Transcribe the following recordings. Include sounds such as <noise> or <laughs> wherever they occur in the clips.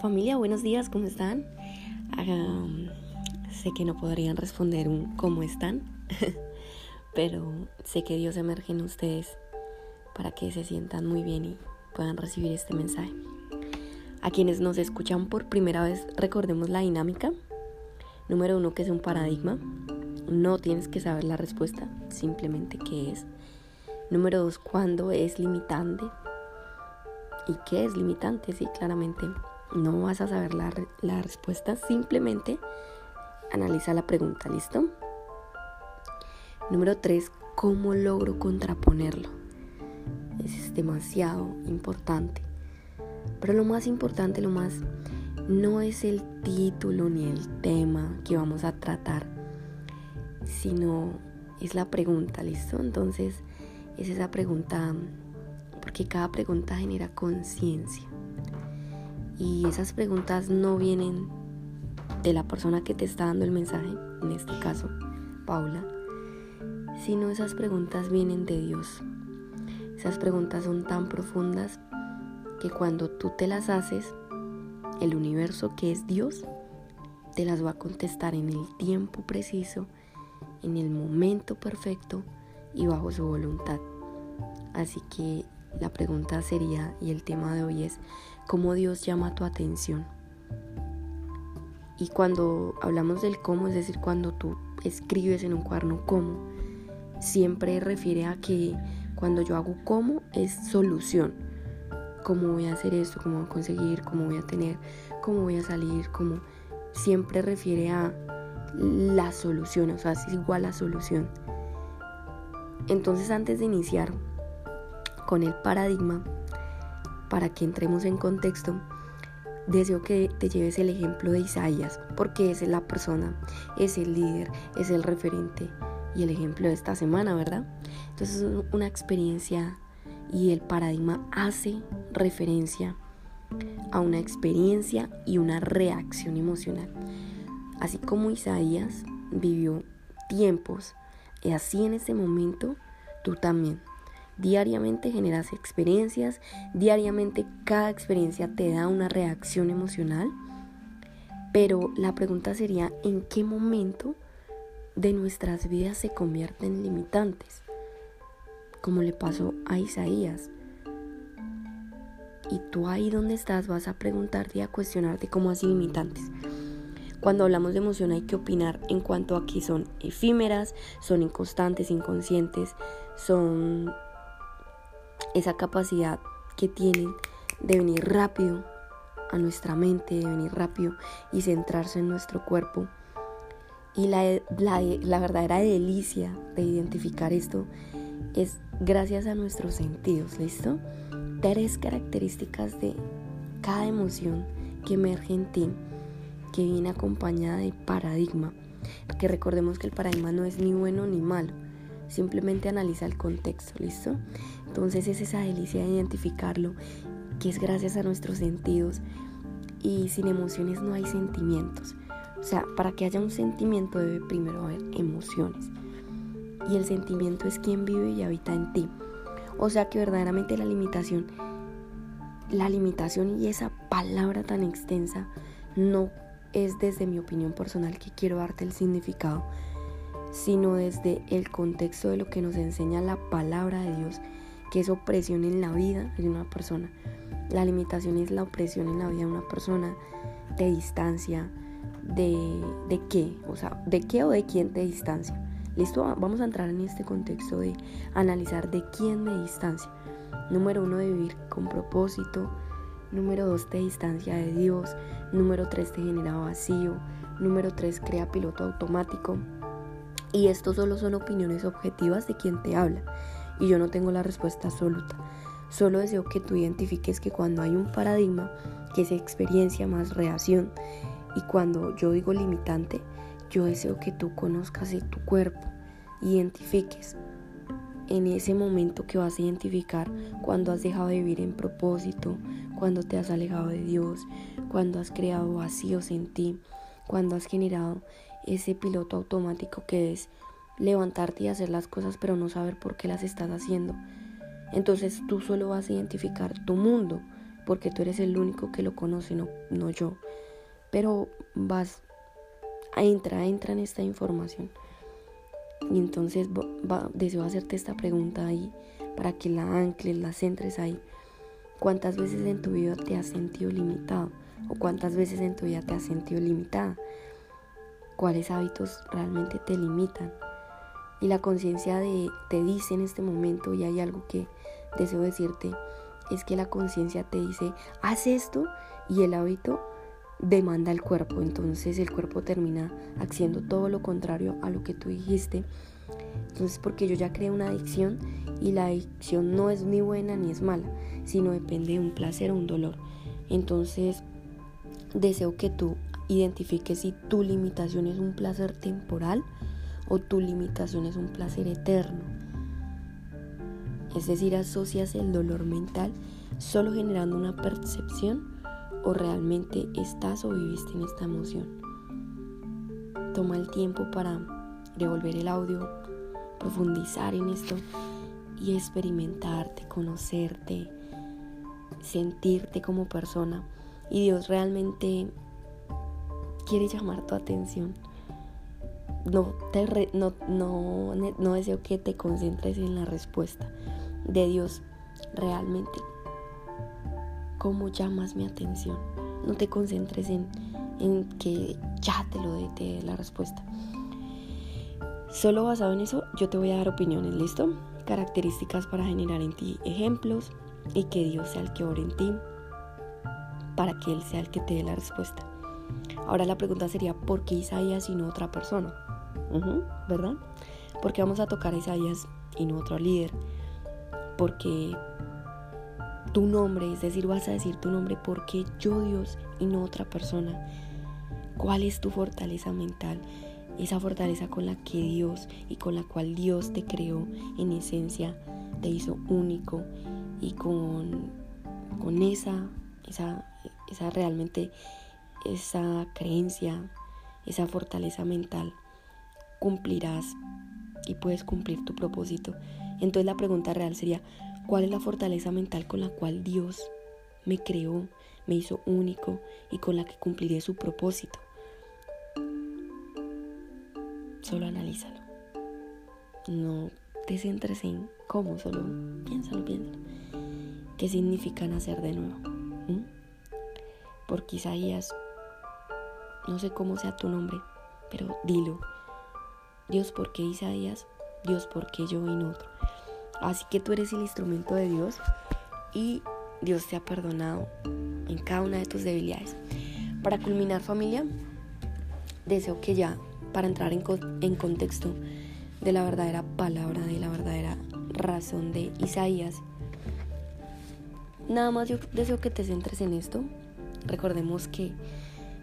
Familia, buenos días, ¿cómo están? sé que no podrían responder un ¿cómo están? <laughs> pero sé que Dios emerge en ustedes para que se sientan muy bien y puedan recibir este mensaje. A quienes nos escuchan por primera vez, recordemos la dinámica. Número uno, que es un paradigma. No tienes que saber la respuesta, simplemente qué es. Número dos, cuándo es limitante. ¿Y qué es limitante? Sí, claramente no vas a saber la, la respuesta, simplemente analiza la pregunta, ¿listo? Número 3, ¿cómo logro contraponerlo? Es demasiado importante. Pero lo más importante, lo más, no es el título ni el tema que vamos a tratar, sino es la pregunta, ¿listo? Entonces, es esa pregunta, porque cada pregunta genera conciencia. Y esas preguntas no vienen de la persona que te está dando el mensaje, en este caso, Paula, sino esas preguntas vienen de Dios. Esas preguntas son tan profundas que cuando tú te las haces, el universo que es Dios te las va a contestar en el tiempo preciso, en el momento perfecto y bajo su voluntad. Así que la pregunta sería, y el tema de hoy es, ¿cómo Dios llama tu atención? Y cuando hablamos del cómo, es decir, cuando tú escribes en un cuaderno cómo, siempre refiere a que cuando yo hago cómo es solución. ¿Cómo voy a hacer esto? ¿Cómo voy a conseguir? ¿Cómo voy a tener? ¿Cómo voy a salir? ¿Cómo? Siempre refiere a la solución, o sea, es igual a solución. Entonces antes de iniciar con el paradigma, para que entremos en contexto, deseo que te lleves el ejemplo de Isaías, porque es la persona, es el líder, es el referente y el ejemplo de esta semana, ¿verdad? Entonces es una experiencia y el paradigma hace referencia a una experiencia y una reacción emocional. Así como Isaías vivió tiempos, y así en ese momento tú también. Diariamente generas experiencias, diariamente cada experiencia te da una reacción emocional, pero la pregunta sería, ¿en qué momento de nuestras vidas se convierten limitantes? Como le pasó a Isaías. Y tú ahí donde estás vas a preguntarte y a cuestionarte cómo así limitantes. Cuando hablamos de emoción hay que opinar en cuanto a que son efímeras, son inconstantes, inconscientes, son esa capacidad que tienen de venir rápido a nuestra mente, de venir rápido y centrarse en nuestro cuerpo. Y la, la, verdadera delicia de identificar esto es gracias a nuestros sentidos, ¿listo? Tres características de cada emoción que emerge en ti, que viene acompañada de paradigma. Que recordemos que el paradigma no es ni bueno ni malo, simplemente analiza el contexto, ¿listo? Entonces es esa delicia de identificarlo, que es gracias a nuestros sentidos. Y sin emociones no hay sentimientos. O sea, para que haya un sentimiento debe primero haber emociones. Y el sentimiento es quien vive y habita en ti. O sea que verdaderamente la limitación, la limitación y esa palabra tan extensa no es desde mi opinión personal que quiero darte el significado, sino desde el contexto de lo que nos enseña la palabra de Dios que es opresión en la vida de una persona. La limitación es la opresión en la vida de una persona, de distancia, de, de qué, o sea, de qué o de quién te distancia. Listo, vamos a entrar en este contexto de analizar de quién me distancia. Número uno, de vivir con propósito. Número dos, te distancia de Dios. Número tres, te genera vacío. Número tres, crea piloto automático. Y estos solo son opiniones objetivas de quien te habla y yo no tengo la respuesta absoluta. Solo deseo que tú identifiques que cuando hay un paradigma, que es experiencia más reacción, y cuando yo digo limitante, yo deseo que tú conozcas tu cuerpo, identifiques en ese momento que vas a identificar cuando has dejado de vivir en propósito, cuando te has alejado de Dios, cuando has creado vacíos en ti, cuando has generado ese piloto automático que es levantarte y hacer las cosas pero no saber por qué las estás haciendo. Entonces tú solo vas a identificar tu mundo, porque tú eres el único que lo conoce, no, no yo. Pero vas, entra, entra en esta información. Y entonces deseo hacerte esta pregunta ahí para que la ancles, la centres ahí. ¿Cuántas veces en tu vida te has sentido limitado? ¿O cuántas veces en tu vida te has sentido limitada? ¿Cuáles hábitos realmente te limitan? Y la conciencia te dice en este momento, y hay algo que deseo decirte, es que la conciencia te dice, haz esto y el hábito demanda el cuerpo. Entonces el cuerpo termina haciendo todo lo contrario a lo que tú dijiste. Entonces porque yo ya creé una adicción y la adicción no es ni buena ni es mala, sino depende de un placer o un dolor. Entonces deseo que tú identifiques si tu limitación es un placer temporal o tu limitación es un placer eterno. Es decir, asocias el dolor mental solo generando una percepción o realmente estás o viviste en esta emoción. Toma el tiempo para devolver el audio, profundizar en esto y experimentarte, conocerte, sentirte como persona. Y Dios realmente quiere llamar tu atención. No, te no, no, no deseo que te concentres en la respuesta de Dios realmente cómo llamas mi atención. No te concentres en, en que ya te lo dé la respuesta. Solo basado en eso, yo te voy a dar opiniones, ¿listo? Características para generar en ti ejemplos y que Dios sea el que ore en ti para que Él sea el que te dé la respuesta. Ahora la pregunta sería, ¿por qué Isaías y no otra persona? ¿Verdad? ¿Por qué vamos a tocar a Isaías y no otro líder? Porque tu nombre, es decir, vas a decir tu nombre porque yo Dios y no otra persona. ¿Cuál es tu fortaleza mental? Esa fortaleza con la que Dios y con la cual Dios te creó en esencia, te hizo único y con, con esa, esa, esa realmente, esa creencia, esa fortaleza mental, cumplirás y puedes cumplir tu propósito. Entonces la pregunta real sería, ¿Cuál es la fortaleza mental con la cual Dios me creó, me hizo único y con la que cumpliré su propósito? Solo analízalo. No te centres en cómo, solo piénsalo, piénsalo. ¿Qué significa nacer de nuevo? ¿Mm? Porque Isaías, no sé cómo sea tu nombre, pero dilo. Dios, ¿por qué Isaías? Dios, ¿por qué yo y no otro? Así que tú eres el instrumento de Dios y Dios te ha perdonado en cada una de tus debilidades. Para culminar familia, deseo que ya, para entrar en, contexto de la verdadera palabra, de la verdadera razón de Isaías, nada más yo deseo que te centres en esto. Recordemos que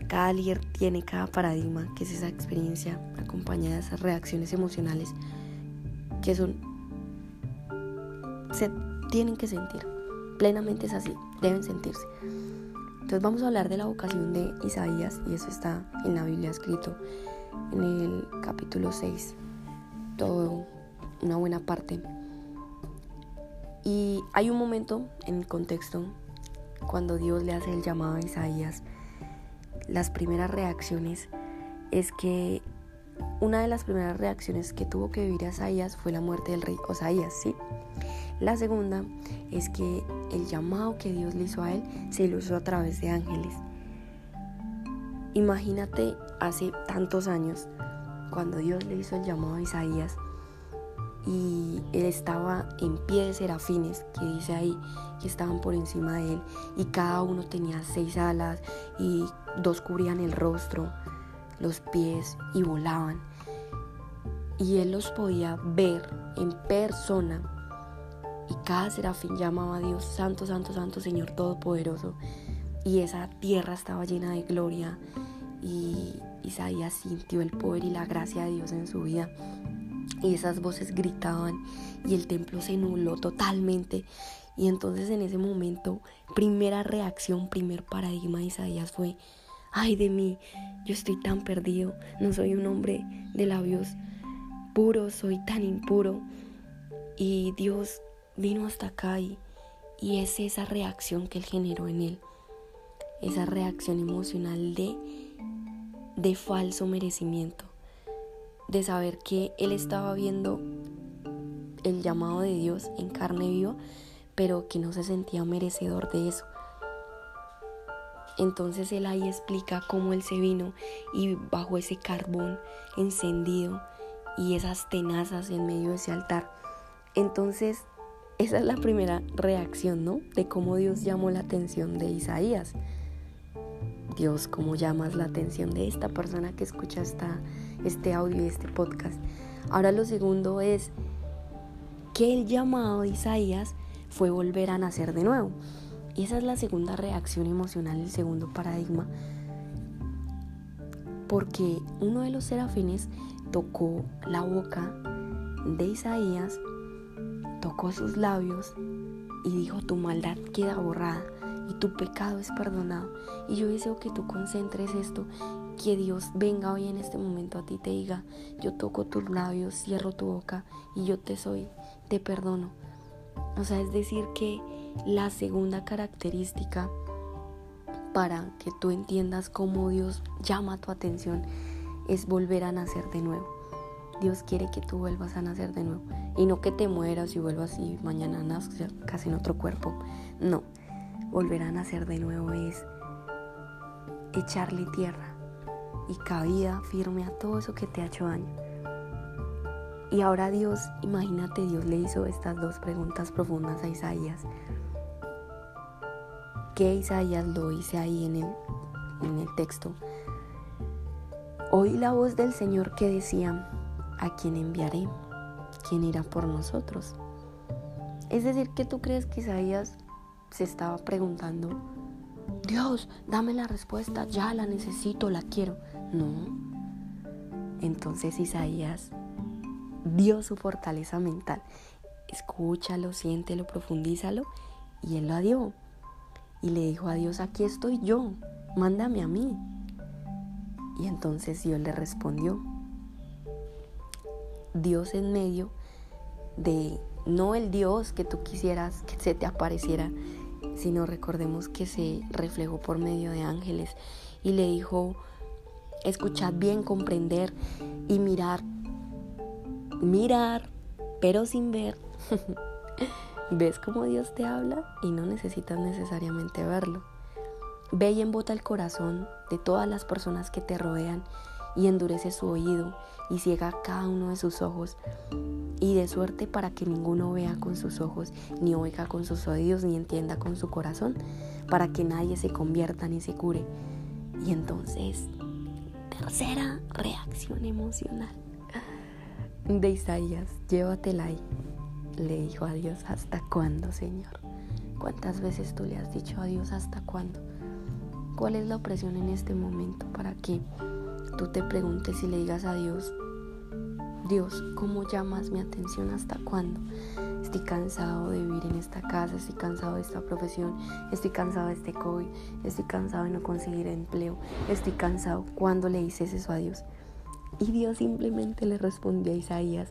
cada líder tiene cada paradigma, que es esa experiencia acompañada de esas reacciones emocionales que son se tienen que sentir. Plenamente es así, deben sentirse. Entonces vamos a hablar de la vocación de Isaías y eso está en la Biblia escrito en el capítulo 6, todo una buena parte. Y hay un momento en el contexto cuando Dios le hace el llamado a Isaías, las primeras reacciones es que una de las primeras reacciones que tuvo que vivir Isaías fue la muerte del rey Osaías, ¿sí? La segunda es que el llamado que Dios le hizo a él se lo hizo a través de ángeles. Imagínate hace tantos años cuando Dios le hizo el llamado a Isaías y él estaba en pie de serafines, que dice ahí que estaban por encima de él, y cada uno tenía seis alas y dos cubrían el rostro, los pies y volaban. Y él los podía ver en persona y cada serafín llamaba a Dios, Santo, Santo, Santo, Señor Todopoderoso. Y esa tierra estaba llena de gloria. Y Isaías sintió el poder y la gracia de Dios en su vida. Y esas voces gritaban y el templo se nubló totalmente. Y entonces en ese momento, primera reacción, primer paradigma de Isaías fue, ay de mí, yo estoy tan perdido, no soy un hombre de labios puros, soy tan impuro. Y Dios vino hasta acá y, Y es esa reacción que él generó en él, esa reacción emocional de, de falso merecimiento, de saber que él estaba viendo el llamado de Dios en carne viva, pero que no se sentía merecedor de eso. Entonces él ahí explica cómo él se vino y bajo ese carbón encendido y esas tenazas en medio de ese altar. Entonces esa es la primera reacción, ¿no? De cómo Dios llamó la atención de Isaías. Dios, ¿cómo llamas la atención de esta persona que escucha esta, este audio y este podcast? Ahora lo segundo es que el llamado de Isaías fue volver a nacer de nuevo. Y esa es la segunda reacción emocional, el segundo paradigma. Porque uno de los serafines tocó la boca de Isaías, tocó sus labios y dijo, tu maldad queda borrada y tu pecado es perdonado. Y yo deseo que tú concentres esto, que Dios venga hoy en este momento a ti y te diga, yo toco tus labios, cierro tu boca y yo te soy, te perdono. O sea, es decir que la segunda característica para que tú entiendas cómo Dios llama tu atención es volver a nacer de nuevo. Dios quiere que tú vuelvas a nacer de nuevo y no que te mueras y vuelvas y mañana nazcas en otro cuerpo. No, volver a nacer de nuevo es echarle tierra y cabida firme a todo eso que te ha hecho daño. Y ahora Dios, imagínate, Dios le hizo estas dos preguntas profundas a Isaías que Isaías lo dice ahí en el, en el texto. Oí la voz del Señor que decía, ¿a quién enviaré? ¿Quién irá por nosotros? Es decir, que tú crees que Isaías se estaba preguntando, Dios, dame la respuesta, ya la necesito, la quiero. No. Entonces Isaías dio su fortaleza mental. Escúchalo, siéntelo, profundízalo. Y él lo dio y le dijo a Dios, aquí estoy yo, mándame a mí. Y entonces Dios le respondió, Dios en medio de no el Dios que tú quisieras que se te apareciera, sino recordemos que se reflejó por medio de ángeles y le dijo, escuchad bien, comprender y mirar, mirar, pero sin ver. <laughs> ¿Ves cómo Dios te habla y no necesitas necesariamente verlo? Ve y embota el corazón de todas las personas que te rodean y endurece su oído y ciega cada uno de sus ojos y de suerte para que ninguno vea con sus ojos, ni oiga con sus oídos, ni entienda con su corazón, para que nadie se convierta ni se cure. Y entonces, tercera reacción emocional de Isaías, llévatela ahí le dijo a Dios, ¿hasta cuándo, Señor? ¿Cuántas veces tú le has dicho a Dios, ¿hasta cuándo? ¿Cuál es la opresión en este momento para que tú te preguntes y le digas a Dios, Dios, ¿cómo llamas mi atención hasta cuándo? Estoy cansado de vivir en esta casa, estoy cansado de esta profesión, estoy cansado de este COVID, estoy cansado de no conseguir empleo, estoy cansado. ¿Cuándo le dices eso a Dios? Y Dios simplemente le respondió a Isaías,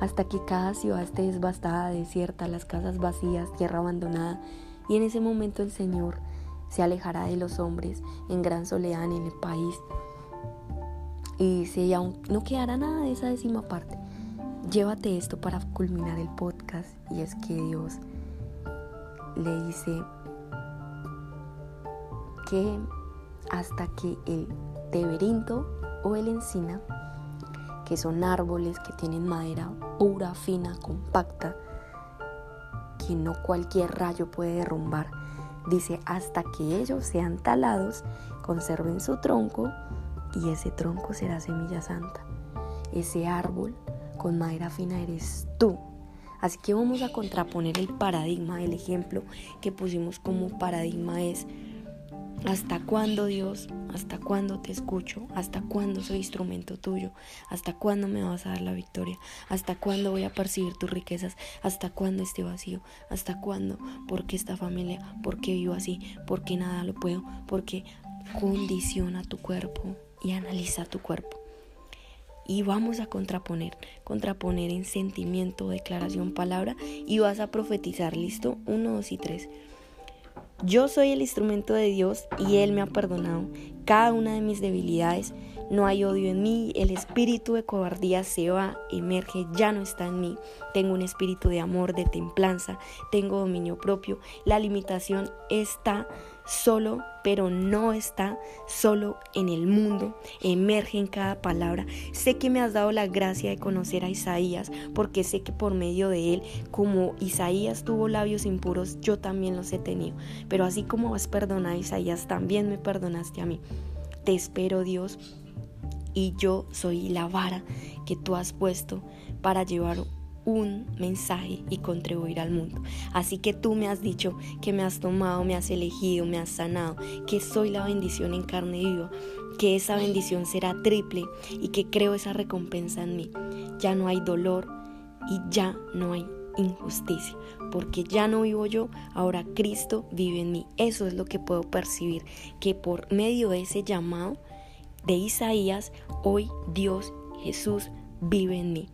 hasta que cada ciudad esté devastada, desierta, las casas vacías, tierra abandonada. Y en ese momento el Señor se alejará de los hombres en gran soledad en el país. Y dice, y aún no quedará nada de esa décima parte. Llévate esto para culminar el podcast. Y es que Dios le dice que hasta que el teberinto o el encina que son árboles que tienen madera pura, fina, compacta, que no cualquier rayo puede derrumbar. Dice, hasta que ellos sean talados, conserven su tronco y ese tronco será semilla santa. Ese árbol con madera fina eres tú. Así que vamos a contraponer el paradigma, el ejemplo que pusimos como paradigma es ¿Hasta cuándo Dios? ¿Hasta cuándo te escucho? ¿Hasta cuándo soy instrumento tuyo? ¿Hasta cuándo me vas a dar la victoria? ¿Hasta cuándo voy a percibir tus riquezas? ¿Hasta cuándo esté vacío? ¿Hasta cuándo? ¿Por qué esta familia? ¿Por qué vivo así? ¿Por qué nada lo puedo? Porque condiciona tu cuerpo y analiza tu cuerpo. Y vamos a contraponer, contraponer en sentimiento, declaración, palabra y vas a profetizar, ¿listo? Uno, dos y tres. Yo soy el instrumento de Dios y Él me ha perdonado cada una de mis debilidades. No hay odio en mí, el espíritu de cobardía se va, emerge, ya no está en mí. Tengo un espíritu de amor, de templanza, tengo dominio propio. La limitación está solo, pero no está solo en el mundo, emerge en cada palabra. Sé que me has dado la gracia de conocer a Isaías, porque sé que por medio de él, como Isaías tuvo labios impuros, yo también los he tenido. Pero así como has perdonado a Isaías, también me perdonaste a mí. Te espero, Dios, y yo soy la vara que tú has puesto para llevar un mensaje y contribuir al mundo. Así que tú me has dicho que me has tomado, me has elegido, me has sanado, que soy la bendición en carne viva, que esa bendición será triple y que creo esa recompensa en mí. Ya no hay dolor y ya no hay injusticia, porque ya no vivo yo, ahora Cristo vive en mí. Eso es lo que puedo percibir, que por medio de ese llamado de Isaías, hoy Dios Jesús vive en mí.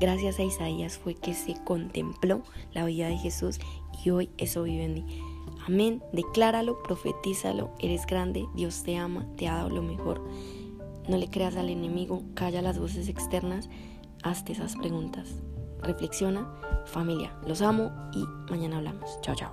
Gracias a Isaías fue que se contempló la vida de Jesús y hoy eso vive en mí. Amén. Decláralo, profetízalo. Eres grande, Dios te ama, te ha dado lo mejor. No le creas al enemigo, calla las voces externas, hazte esas preguntas. Reflexiona, familia. Los amo y mañana hablamos. Chao, chao.